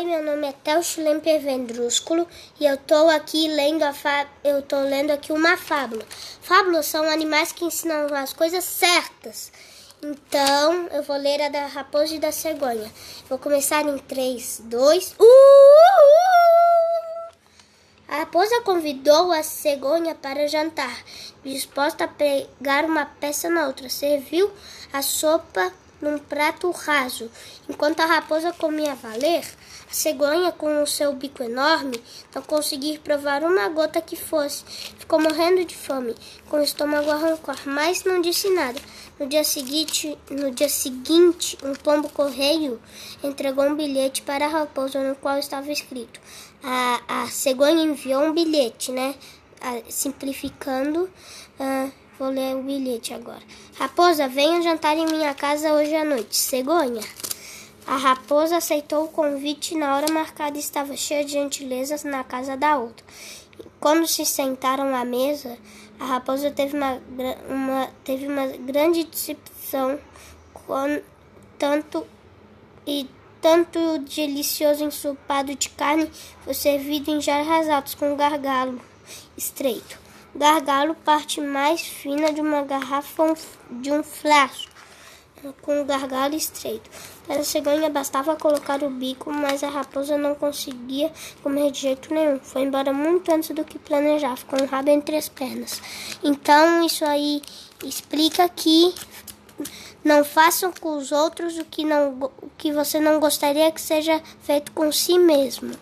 Oi, meu nome é Theo Schlemper Vendrúsculo e eu estou aqui lendo a fa... eu tô lendo aqui uma fábula. Fábulas são animais que ensinam as coisas certas. Então, eu vou ler a da raposa e da cegonha. Vou começar em 3, 2, uh, uh, uh! A raposa convidou a cegonha para jantar, disposta a pegar uma peça na outra. Serviu a sopa num prato raso. Enquanto a raposa comia a valer, a cegonha, com o seu bico enorme, não conseguia provar uma gota que fosse. Ficou morrendo de fome, com o estômago a roncar, mas não disse nada. No dia seguinte, no dia seguinte, um pombo correio entregou um bilhete para a raposa no qual estava escrito: a, a cegonha enviou um bilhete, né? Simplificando. Uh, Vou ler o bilhete agora. Raposa, venha jantar em minha casa hoje à noite. Cegonha. A raposa aceitou o convite na hora marcada e estava cheia de gentilezas na casa da outra. Quando se sentaram à mesa, a raposa teve uma, uma, teve uma grande decepção com tanto e tanto delicioso ensopado de carne foi servido em jarras altas com um gargalo estreito. Gargalo, parte mais fina de uma garrafa de um flasco, com gargalo estreito. Para cegonha bastava colocar o bico, mas a raposa não conseguia comer de jeito nenhum. Foi embora muito antes do que planejava, com o rabo entre as pernas. Então, isso aí explica que não façam com os outros o que, não, o que você não gostaria que seja feito com si mesmo.